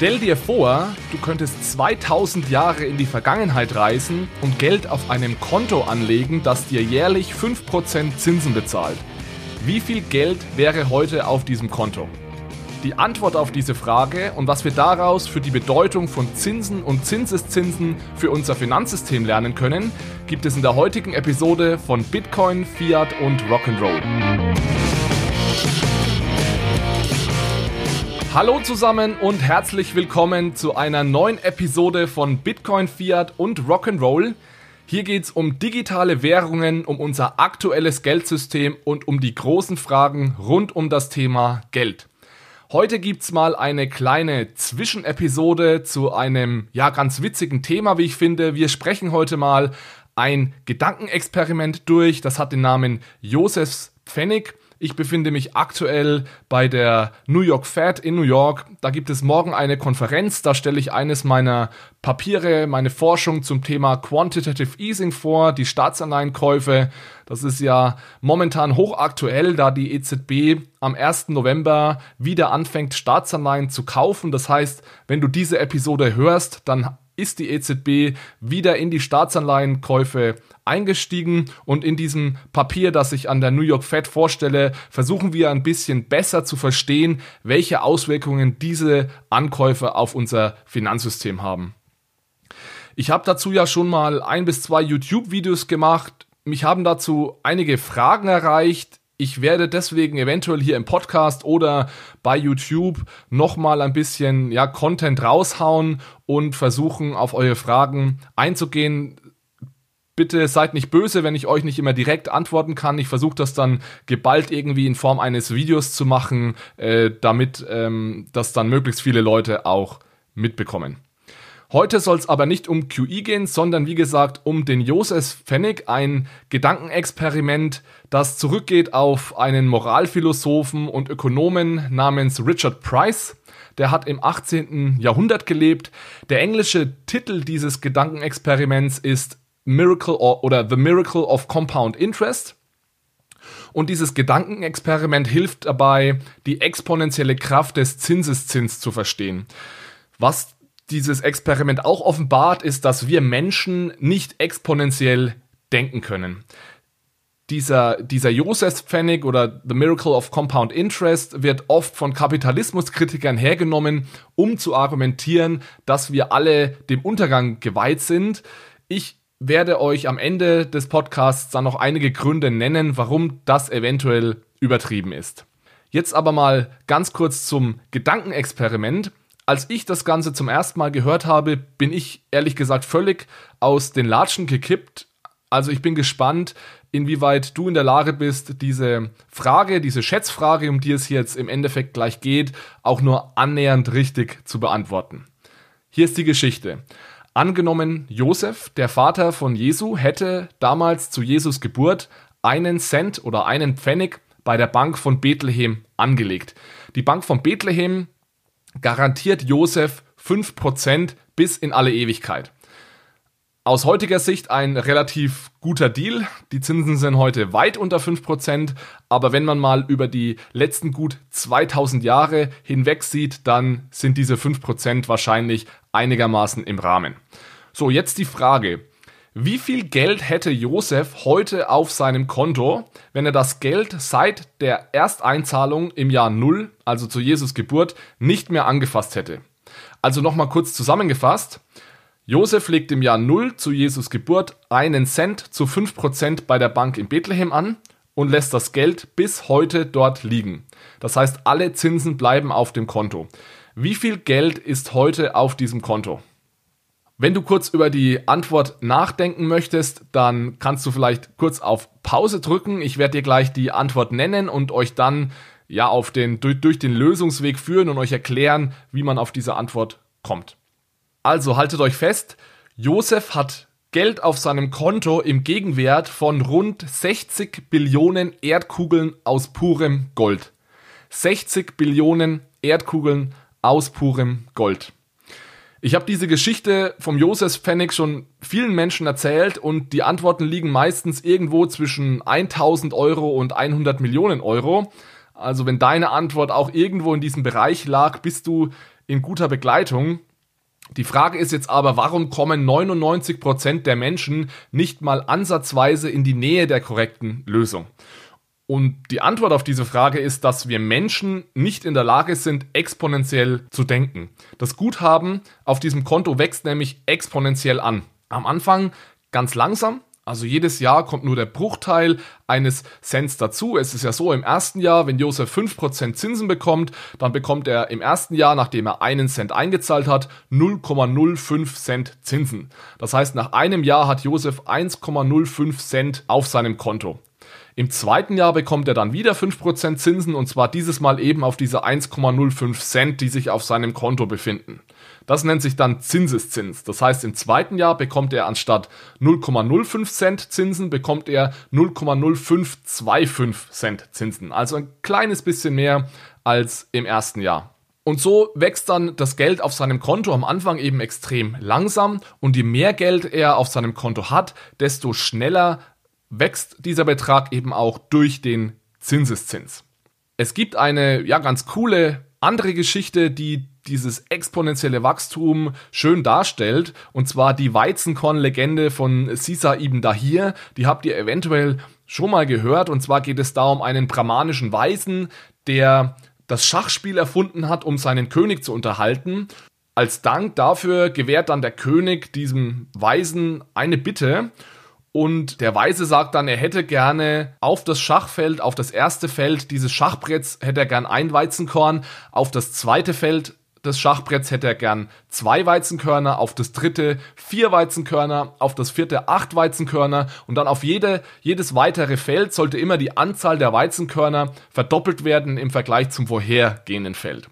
Stell dir vor, du könntest 2000 Jahre in die Vergangenheit reisen und Geld auf einem Konto anlegen, das dir jährlich 5% Zinsen bezahlt. Wie viel Geld wäre heute auf diesem Konto? Die Antwort auf diese Frage und was wir daraus für die Bedeutung von Zinsen und Zinseszinsen für unser Finanzsystem lernen können, gibt es in der heutigen Episode von Bitcoin, Fiat und Rock'n'Roll. Hallo zusammen und herzlich willkommen zu einer neuen Episode von Bitcoin, Fiat und Rock'n'Roll. Hier geht es um digitale Währungen, um unser aktuelles Geldsystem und um die großen Fragen rund um das Thema Geld. Heute gibt es mal eine kleine Zwischenepisode zu einem ja ganz witzigen Thema, wie ich finde. Wir sprechen heute mal ein Gedankenexperiment durch. Das hat den Namen Josefs Pfennig. Ich befinde mich aktuell bei der New York Fed in New York. Da gibt es morgen eine Konferenz. Da stelle ich eines meiner Papiere, meine Forschung zum Thema Quantitative Easing vor, die Staatsanleihenkäufe. Das ist ja momentan hochaktuell, da die EZB am 1. November wieder anfängt, Staatsanleihen zu kaufen. Das heißt, wenn du diese Episode hörst, dann ist die EZB wieder in die Staatsanleihenkäufe eingestiegen und in diesem Papier, das ich an der New York Fed vorstelle, versuchen wir ein bisschen besser zu verstehen, welche Auswirkungen diese Ankäufe auf unser Finanzsystem haben. Ich habe dazu ja schon mal ein bis zwei YouTube-Videos gemacht. Mich haben dazu einige Fragen erreicht. Ich werde deswegen eventuell hier im Podcast oder bei YouTube nochmal ein bisschen ja, Content raushauen und versuchen, auf eure Fragen einzugehen. Bitte seid nicht böse, wenn ich euch nicht immer direkt antworten kann. Ich versuche das dann geballt irgendwie in Form eines Videos zu machen, äh, damit ähm, das dann möglichst viele Leute auch mitbekommen. Heute soll es aber nicht um QI gehen, sondern wie gesagt um den Josef Pfennig, ein Gedankenexperiment, das zurückgeht auf einen Moralphilosophen und Ökonomen namens Richard Price. Der hat im 18. Jahrhundert gelebt. Der englische Titel dieses Gedankenexperiments ist Miracle oder The Miracle of Compound Interest. Und dieses Gedankenexperiment hilft dabei, die exponentielle Kraft des Zinseszins zu verstehen. Was dieses Experiment auch offenbart, ist, dass wir Menschen nicht exponentiell denken können. Dieser, dieser Josefspfennig oder The Miracle of Compound Interest wird oft von Kapitalismuskritikern hergenommen, um zu argumentieren, dass wir alle dem Untergang geweiht sind. Ich werde euch am Ende des Podcasts dann noch einige Gründe nennen, warum das eventuell übertrieben ist. Jetzt aber mal ganz kurz zum Gedankenexperiment als ich das Ganze zum ersten Mal gehört habe, bin ich ehrlich gesagt völlig aus den Latschen gekippt. Also ich bin gespannt, inwieweit du in der Lage bist, diese Frage, diese Schätzfrage, um die es jetzt im Endeffekt gleich geht, auch nur annähernd richtig zu beantworten. Hier ist die Geschichte. Angenommen, Josef, der Vater von Jesu, hätte damals zu Jesus Geburt einen Cent oder einen Pfennig bei der Bank von Bethlehem angelegt. Die Bank von Bethlehem garantiert Josef 5% bis in alle Ewigkeit. Aus heutiger Sicht ein relativ guter Deal. Die Zinsen sind heute weit unter 5%, aber wenn man mal über die letzten gut 2000 Jahre hinweg sieht, dann sind diese 5% wahrscheinlich einigermaßen im Rahmen. So, jetzt die Frage. Wie viel Geld hätte Josef heute auf seinem Konto, wenn er das Geld seit der Ersteinzahlung im Jahr Null, also zu Jesus Geburt, nicht mehr angefasst hätte? Also nochmal kurz zusammengefasst. Josef legt im Jahr Null zu Jesus Geburt einen Cent zu 5% bei der Bank in Bethlehem an und lässt das Geld bis heute dort liegen. Das heißt, alle Zinsen bleiben auf dem Konto. Wie viel Geld ist heute auf diesem Konto? Wenn du kurz über die Antwort nachdenken möchtest, dann kannst du vielleicht kurz auf Pause drücken. Ich werde dir gleich die Antwort nennen und euch dann ja auf den durch, durch den Lösungsweg führen und euch erklären, wie man auf diese Antwort kommt. Also haltet euch fest, Josef hat Geld auf seinem Konto im Gegenwert von rund 60 Billionen Erdkugeln aus purem Gold. 60 Billionen Erdkugeln aus purem Gold. Ich habe diese Geschichte vom Josef Pfennig schon vielen Menschen erzählt und die Antworten liegen meistens irgendwo zwischen 1000 Euro und 100 Millionen Euro. Also wenn deine Antwort auch irgendwo in diesem Bereich lag, bist du in guter Begleitung. Die Frage ist jetzt aber, warum kommen 99% der Menschen nicht mal ansatzweise in die Nähe der korrekten Lösung? Und die Antwort auf diese Frage ist, dass wir Menschen nicht in der Lage sind, exponentiell zu denken. Das Guthaben auf diesem Konto wächst nämlich exponentiell an. Am Anfang ganz langsam, also jedes Jahr kommt nur der Bruchteil eines Cents dazu. Es ist ja so, im ersten Jahr, wenn Josef 5% Zinsen bekommt, dann bekommt er im ersten Jahr, nachdem er einen Cent eingezahlt hat, 0,05 Cent Zinsen. Das heißt, nach einem Jahr hat Josef 1,05 Cent auf seinem Konto. Im zweiten Jahr bekommt er dann wieder 5% Zinsen und zwar dieses Mal eben auf diese 1,05 Cent, die sich auf seinem Konto befinden. Das nennt sich dann Zinseszins. Das heißt, im zweiten Jahr bekommt er anstatt 0,05 Cent Zinsen, bekommt er 0,0525 Cent Zinsen. Also ein kleines bisschen mehr als im ersten Jahr. Und so wächst dann das Geld auf seinem Konto am Anfang eben extrem langsam und je mehr Geld er auf seinem Konto hat, desto schneller wächst dieser Betrag eben auch durch den Zinseszins. Es gibt eine ja ganz coole andere Geschichte, die dieses exponentielle Wachstum schön darstellt, und zwar die Weizenkorn-Legende von Sisa ibn Dahir. Die habt ihr eventuell schon mal gehört, und zwar geht es da um einen brahmanischen Weisen, der das Schachspiel erfunden hat, um seinen König zu unterhalten. Als Dank dafür gewährt dann der König diesem Weisen eine Bitte und der Weise sagt dann, er hätte gerne auf das Schachfeld, auf das erste Feld dieses Schachbretts hätte er gern ein Weizenkorn, auf das zweite Feld des Schachbretts hätte er gern zwei Weizenkörner, auf das dritte vier Weizenkörner, auf das vierte acht Weizenkörner und dann auf jede, jedes weitere Feld sollte immer die Anzahl der Weizenkörner verdoppelt werden im Vergleich zum vorhergehenden Feld.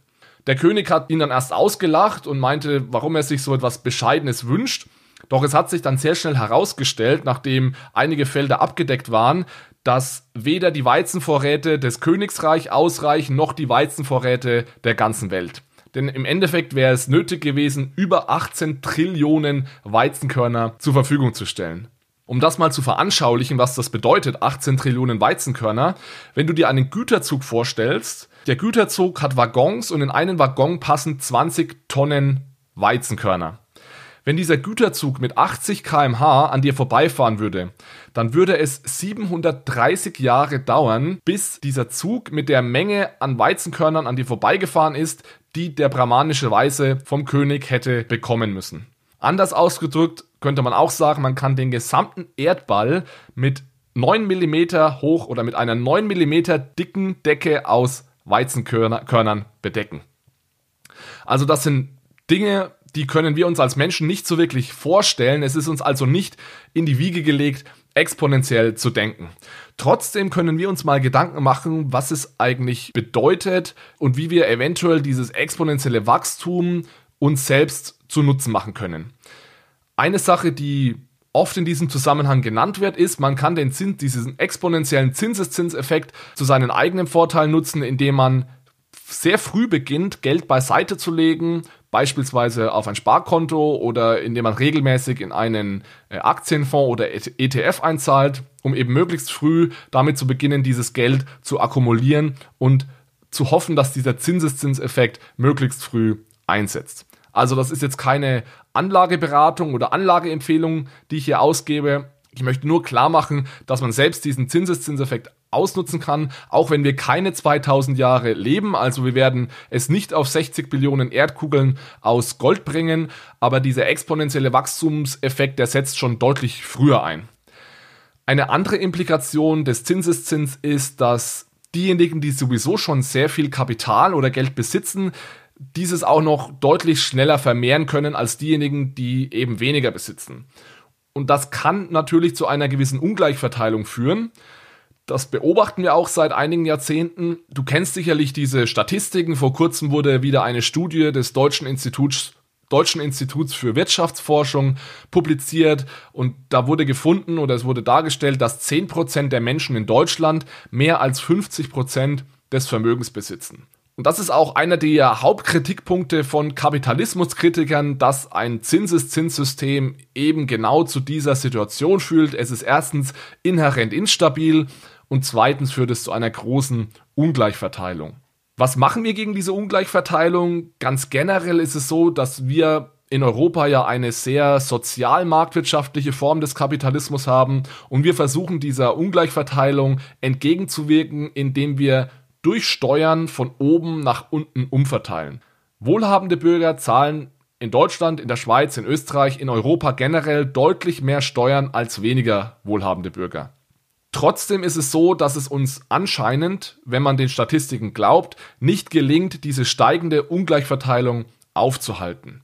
Der König hat ihn dann erst ausgelacht und meinte, warum er sich so etwas Bescheidenes wünscht. Doch es hat sich dann sehr schnell herausgestellt, nachdem einige Felder abgedeckt waren, dass weder die Weizenvorräte des Königsreich ausreichen, noch die Weizenvorräte der ganzen Welt. Denn im Endeffekt wäre es nötig gewesen, über 18 Trillionen Weizenkörner zur Verfügung zu stellen. Um das mal zu veranschaulichen, was das bedeutet, 18 Trillionen Weizenkörner, wenn du dir einen Güterzug vorstellst, der Güterzug hat Waggons und in einen Waggon passen 20 Tonnen Weizenkörner. Wenn dieser Güterzug mit 80 km/h an dir vorbeifahren würde, dann würde es 730 Jahre dauern, bis dieser Zug mit der Menge an Weizenkörnern an dir vorbeigefahren ist, die der brahmanische Weise vom König hätte bekommen müssen. Anders ausgedrückt könnte man auch sagen, man kann den gesamten Erdball mit 9 mm hoch oder mit einer 9 mm dicken Decke aus Weizenkörnern bedecken. Also das sind Dinge, die können wir uns als Menschen nicht so wirklich vorstellen. Es ist uns also nicht in die Wiege gelegt, exponentiell zu denken. Trotzdem können wir uns mal Gedanken machen, was es eigentlich bedeutet und wie wir eventuell dieses exponentielle Wachstum uns selbst zu Nutzen machen können. Eine Sache, die oft in diesem Zusammenhang genannt wird, ist, man kann den Zins, diesen exponentiellen Zinseszinseffekt zu seinen eigenen Vorteilen nutzen, indem man sehr früh beginnt, Geld beiseite zu legen, beispielsweise auf ein Sparkonto oder indem man regelmäßig in einen äh, Aktienfonds oder ETF einzahlt, um eben möglichst früh damit zu beginnen, dieses Geld zu akkumulieren und zu hoffen, dass dieser Zinseszinseffekt möglichst früh einsetzt. Also das ist jetzt keine Anlageberatung oder Anlageempfehlung, die ich hier ausgebe. Ich möchte nur klar machen, dass man selbst diesen Zinseszinseffekt ausnutzen kann, auch wenn wir keine 2000 Jahre leben. Also wir werden es nicht auf 60 Billionen Erdkugeln aus Gold bringen, aber dieser exponentielle Wachstumseffekt, der setzt schon deutlich früher ein. Eine andere Implikation des Zinseszins ist, dass diejenigen, die sowieso schon sehr viel Kapital oder Geld besitzen, dieses auch noch deutlich schneller vermehren können als diejenigen, die eben weniger besitzen. Und das kann natürlich zu einer gewissen Ungleichverteilung führen. Das beobachten wir auch seit einigen Jahrzehnten. Du kennst sicherlich diese Statistiken. Vor kurzem wurde wieder eine Studie des Deutschen Instituts Deutschen Instituts für Wirtschaftsforschung publiziert und da wurde gefunden oder es wurde dargestellt, dass 10% der Menschen in Deutschland mehr als 50% des Vermögens besitzen. Und das ist auch einer der Hauptkritikpunkte von Kapitalismuskritikern, dass ein Zinseszinssystem eben genau zu dieser Situation fühlt. Es ist erstens inhärent instabil und zweitens führt es zu einer großen Ungleichverteilung. Was machen wir gegen diese Ungleichverteilung? Ganz generell ist es so, dass wir in Europa ja eine sehr sozial-marktwirtschaftliche Form des Kapitalismus haben und wir versuchen dieser Ungleichverteilung entgegenzuwirken, indem wir durch Steuern von oben nach unten umverteilen. Wohlhabende Bürger zahlen in Deutschland, in der Schweiz, in Österreich, in Europa generell deutlich mehr Steuern als weniger wohlhabende Bürger. Trotzdem ist es so, dass es uns anscheinend, wenn man den Statistiken glaubt, nicht gelingt, diese steigende Ungleichverteilung aufzuhalten.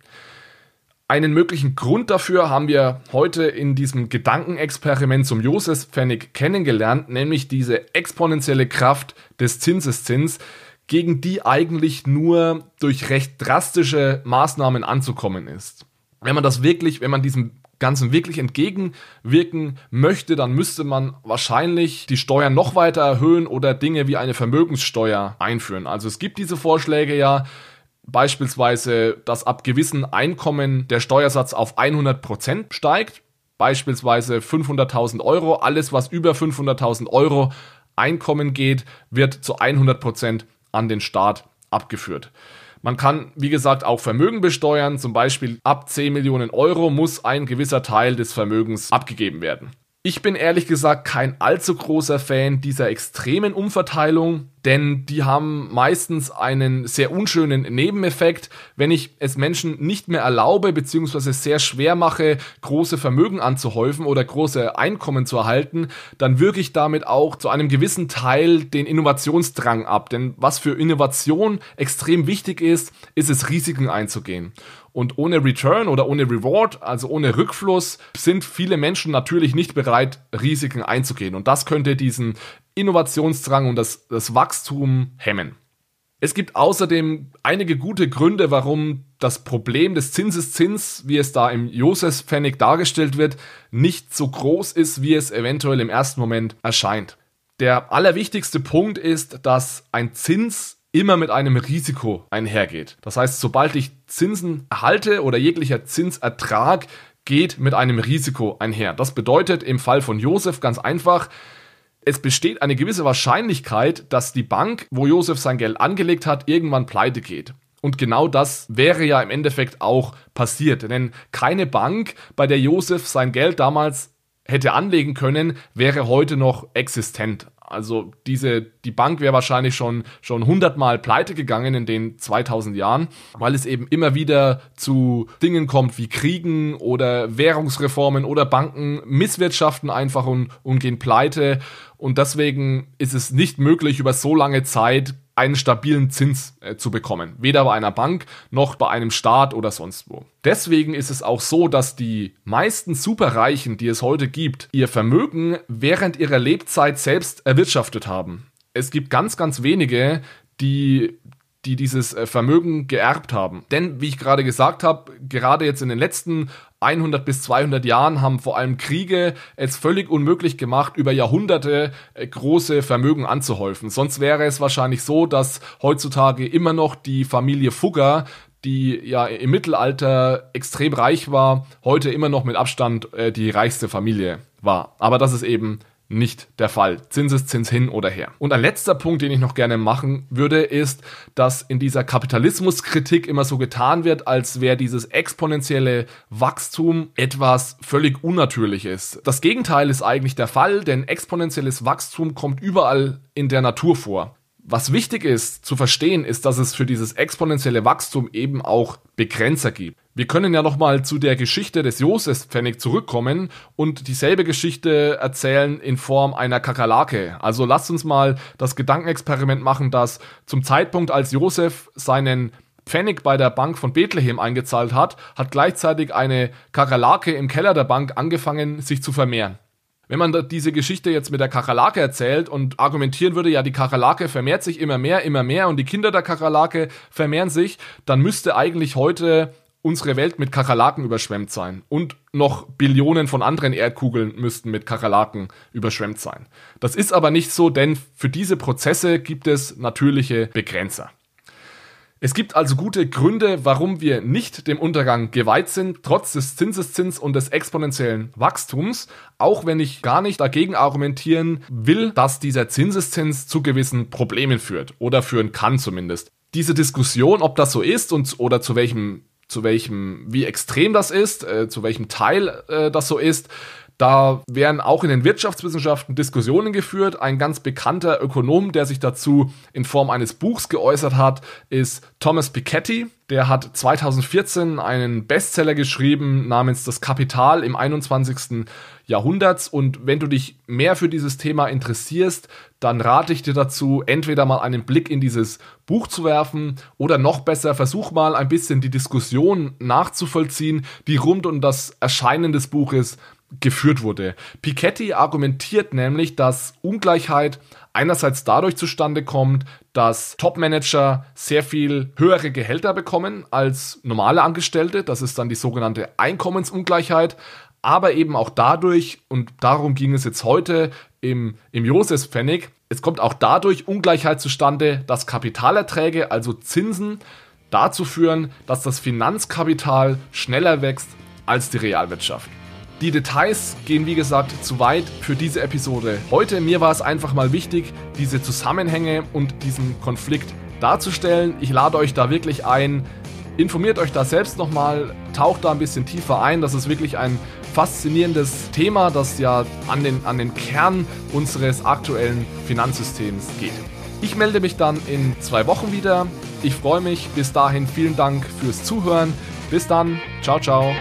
Einen möglichen Grund dafür haben wir heute in diesem Gedankenexperiment zum Josefspfennig kennengelernt, nämlich diese exponentielle Kraft des Zinseszins, gegen die eigentlich nur durch recht drastische Maßnahmen anzukommen ist. Wenn man das wirklich, wenn man diesem Ganzen wirklich entgegenwirken möchte, dann müsste man wahrscheinlich die Steuern noch weiter erhöhen oder Dinge wie eine Vermögenssteuer einführen. Also es gibt diese Vorschläge ja, Beispielsweise, dass ab gewissen Einkommen der Steuersatz auf 100% steigt. Beispielsweise 500.000 Euro. Alles, was über 500.000 Euro Einkommen geht, wird zu 100% an den Staat abgeführt. Man kann, wie gesagt, auch Vermögen besteuern. Zum Beispiel ab 10 Millionen Euro muss ein gewisser Teil des Vermögens abgegeben werden. Ich bin ehrlich gesagt kein allzu großer Fan dieser extremen Umverteilung, denn die haben meistens einen sehr unschönen Nebeneffekt. Wenn ich es Menschen nicht mehr erlaube bzw. sehr schwer mache, große Vermögen anzuhäufen oder große Einkommen zu erhalten, dann wirke ich damit auch zu einem gewissen Teil den Innovationsdrang ab. Denn was für Innovation extrem wichtig ist, ist es Risiken einzugehen. Und ohne Return oder ohne Reward, also ohne Rückfluss, sind viele Menschen natürlich nicht bereit, Risiken einzugehen. Und das könnte diesen Innovationsdrang und das, das Wachstum hemmen. Es gibt außerdem einige gute Gründe, warum das Problem des Zinseszins, wie es da im Josefspfennig dargestellt wird, nicht so groß ist, wie es eventuell im ersten Moment erscheint. Der allerwichtigste Punkt ist, dass ein Zins immer mit einem Risiko einhergeht. Das heißt, sobald ich Zinsen erhalte oder jeglicher Zinsertrag geht mit einem Risiko einher. Das bedeutet im Fall von Josef ganz einfach, es besteht eine gewisse Wahrscheinlichkeit, dass die Bank, wo Josef sein Geld angelegt hat, irgendwann pleite geht. Und genau das wäre ja im Endeffekt auch passiert. Denn keine Bank, bei der Josef sein Geld damals hätte anlegen können, wäre heute noch existent. Also diese, die Bank wäre wahrscheinlich schon, schon hundertmal pleite gegangen in den 2000 Jahren, weil es eben immer wieder zu Dingen kommt wie Kriegen oder Währungsreformen oder Banken misswirtschaften einfach und, und gehen pleite. Und deswegen ist es nicht möglich, über so lange Zeit einen stabilen Zins äh, zu bekommen. Weder bei einer Bank noch bei einem Staat oder sonst wo. Deswegen ist es auch so, dass die meisten Superreichen, die es heute gibt, ihr Vermögen während ihrer Lebzeit selbst erwirtschaftet haben. Es gibt ganz, ganz wenige, die die dieses äh, Vermögen geerbt haben. Denn, wie ich gerade gesagt habe, gerade jetzt in den letzten 100 bis 200 Jahren haben vor allem Kriege es völlig unmöglich gemacht, über Jahrhunderte äh, große Vermögen anzuhäufen. Sonst wäre es wahrscheinlich so, dass heutzutage immer noch die Familie Fugger die ja im Mittelalter extrem reich war, heute immer noch mit Abstand äh, die reichste Familie war. Aber das ist eben nicht der Fall. Zinseszins hin oder her. Und ein letzter Punkt, den ich noch gerne machen würde, ist, dass in dieser Kapitalismuskritik immer so getan wird, als wäre dieses exponentielle Wachstum etwas völlig Unnatürliches. Das Gegenteil ist eigentlich der Fall, denn exponentielles Wachstum kommt überall in der Natur vor. Was wichtig ist zu verstehen, ist, dass es für dieses exponentielle Wachstum eben auch Begrenzer gibt. Wir können ja nochmal zu der Geschichte des Josefspfennig zurückkommen und dieselbe Geschichte erzählen in Form einer Kakerlake. Also lasst uns mal das Gedankenexperiment machen, dass zum Zeitpunkt, als Josef seinen Pfennig bei der Bank von Bethlehem eingezahlt hat, hat gleichzeitig eine Kakerlake im Keller der Bank angefangen, sich zu vermehren. Wenn man diese Geschichte jetzt mit der Kakerlake erzählt und argumentieren würde, ja, die Kakerlake vermehrt sich immer mehr, immer mehr und die Kinder der Kakerlake vermehren sich, dann müsste eigentlich heute unsere Welt mit Kakerlaken überschwemmt sein. Und noch Billionen von anderen Erdkugeln müssten mit Kakerlaken überschwemmt sein. Das ist aber nicht so, denn für diese Prozesse gibt es natürliche Begrenzer. Es gibt also gute Gründe, warum wir nicht dem Untergang geweiht sind, trotz des Zinseszins und des exponentiellen Wachstums, auch wenn ich gar nicht dagegen argumentieren will, dass dieser Zinseszins zu gewissen Problemen führt oder führen kann zumindest. Diese Diskussion, ob das so ist und oder zu welchem zu welchem, wie extrem das ist, äh, zu welchem Teil äh, das so ist, da werden auch in den Wirtschaftswissenschaften Diskussionen geführt. Ein ganz bekannter Ökonom, der sich dazu in Form eines Buchs geäußert hat, ist Thomas Piketty. Der hat 2014 einen Bestseller geschrieben namens Das Kapital im 21. Jahrhunderts. Und wenn du dich mehr für dieses Thema interessierst, dann rate ich dir dazu, entweder mal einen Blick in dieses Buch zu werfen oder noch besser, versuch mal ein bisschen die Diskussion nachzuvollziehen, die rund um das Erscheinen des Buches geführt wurde. Piketty argumentiert nämlich, dass Ungleichheit einerseits dadurch zustande kommt, dass Topmanager sehr viel höhere Gehälter bekommen als normale Angestellte. Das ist dann die sogenannte Einkommensungleichheit. Aber eben auch dadurch, und darum ging es jetzt heute im, im Josefspfennig, es kommt auch dadurch Ungleichheit zustande, dass Kapitalerträge, also Zinsen, dazu führen, dass das Finanzkapital schneller wächst als die Realwirtschaft. Die Details gehen wie gesagt zu weit für diese Episode. Heute mir war es einfach mal wichtig, diese Zusammenhänge und diesen Konflikt darzustellen. Ich lade euch da wirklich ein, informiert euch da selbst nochmal, taucht da ein bisschen tiefer ein. Das ist wirklich ein faszinierendes Thema, das ja an den, an den Kern unseres aktuellen Finanzsystems geht. Ich melde mich dann in zwei Wochen wieder. Ich freue mich. Bis dahin vielen Dank fürs Zuhören. Bis dann. Ciao, ciao.